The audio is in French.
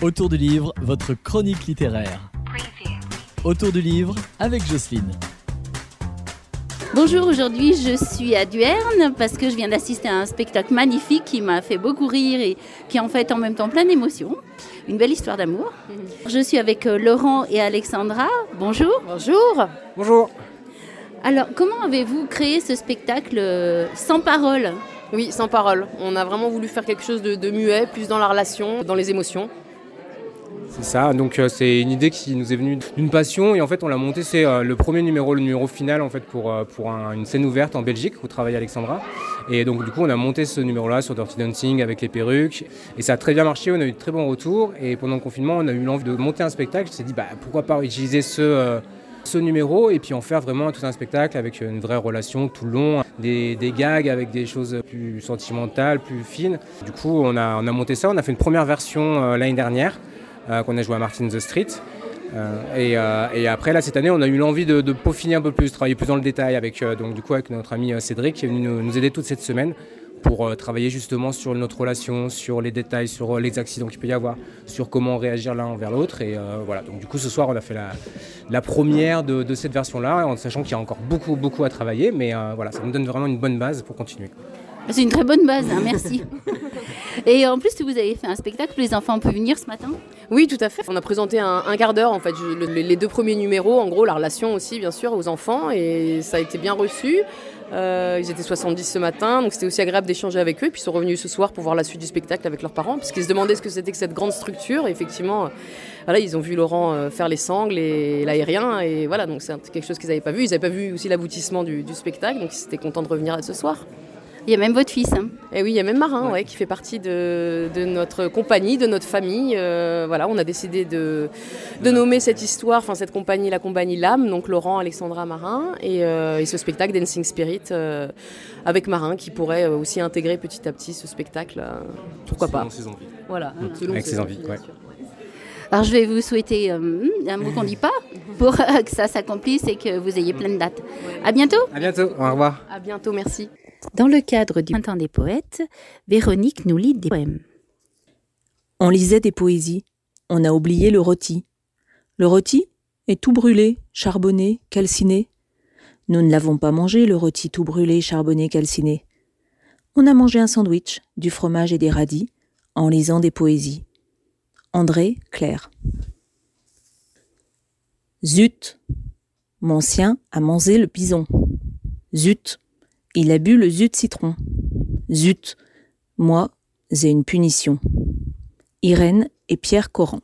Autour du livre, votre chronique littéraire. Autour du livre avec Jocelyne. Bonjour, aujourd'hui je suis à Duerne parce que je viens d'assister à un spectacle magnifique qui m'a fait beaucoup rire et qui est en fait en même temps plein d'émotions. Une belle histoire d'amour. Je suis avec euh, Laurent et Alexandra. Bonjour. Bonjour. Bonjour. Alors, comment avez-vous créé ce spectacle euh, sans parole? Oui, sans parole. On a vraiment voulu faire quelque chose de, de muet, plus dans la relation, dans les émotions. C'est ça, donc euh, c'est une idée qui nous est venue d'une passion. Et en fait on l'a monté, c'est euh, le premier numéro, le numéro final en fait pour, euh, pour un- une scène ouverte en Belgique où travaille Alexandra. Et donc du coup on a monté ce numéro-là sur Dirty Dancing avec les perruques. Et ça a très bien marché, on a eu de très bons retours. Et pendant le confinement on a eu l'envie de monter un spectacle, on s'est dit bah, pourquoi pas utiliser ce... ce numéro et puis en faire vraiment tout un spectacle avec une vraie relation tout le long, des, des gags avec des choses plus sentimentales, plus fines. Du coup, on a, on a monté ça, on a fait une première version l'année dernière qu'on a joué à Martin the Street. Euh, et, euh, et après, là, cette année, on a eu l'envie de, de peaufiner un peu plus, travailler plus dans le détail avec, euh, donc, du coup, avec notre ami euh, Cédric qui est venu nous, aider toute cette semaine pour euh, travailler justement sur notre relation, sur les détails, sur euh, les accidents qu'il peut y avoir, sur comment réagir l'un envers l'autre. Et euh, voilà, donc du coup, ce soir, on a fait la, première de, cette version-là, en sachant qu'il y a encore beaucoup, beaucoup à travailler. Mais euh, voilà, ça nous donne vraiment une bonne base pour continuer. C'est une très bonne base, hein, merci. et en plus, vous avez fait un spectacle, les enfants peuvent venir ce matin? Oui, tout à fait. On a présenté un, quart d'heure, en fait, les deux premiers numéros, en gros, la relation aussi, bien sûr, aux enfants, et ça a été bien reçu. Euh, ils étaient 70 ce matin, donc c'était aussi agréable d'échanger avec eux. Puis ils sont revenus ce soir pour voir la suite du spectacle avec leurs parents, parce qu'ils se demandaient ce que c'était que cette grande structure. Et effectivement, euh, voilà, ils ont vu Laurent euh, faire les sangles et l'aérien, et voilà, donc c'est quelque chose qu'ils n'avaient pas vu. Ils n'avaient pas vu aussi l'aboutissement du spectacle, donc ils étaient contents de revenir ce soir. Il y a même votre fils. hein. Et oui, il y a même Marin ouais, qui fait partie de, de notre compagnie, de notre famille. Euh, voilà, on a décidé de, de nommer cette histoire, enfin cette compagnie, la compagnie L'âme, donc Laurent, Alexandra, Marin, et, euh, et ce spectacle Dancing Spirit euh, avec Marin qui pourrait aussi intégrer petit à petit ce spectacle. euh, pourquoi pas Selon ses envies. Voilà, selon Avec ses envies, ouais. Alors, je vais vous souhaiter euh, un mot qu'on ne dit pas pour euh, que ça s'accomplisse et que vous ayez plein de dates. À bientôt À bientôt, au revoir. À bientôt, merci. Dans le cadre du Printemps des poètes, Véronique nous lit des poèmes. On lisait des poésies. On a oublié le rôti. Le rôti est tout brûlé, charbonné, calciné. Nous ne l'avons pas mangé, le rôti tout brûlé, charbonné, calciné. On a mangé un sandwich, du fromage et des radis, en lisant des poésies. André Claire. Zut Mon sien a mangé le bison. Zut Il a bu le zut citron. Zut Moi, j'ai une punition. Irène et Pierre Coran.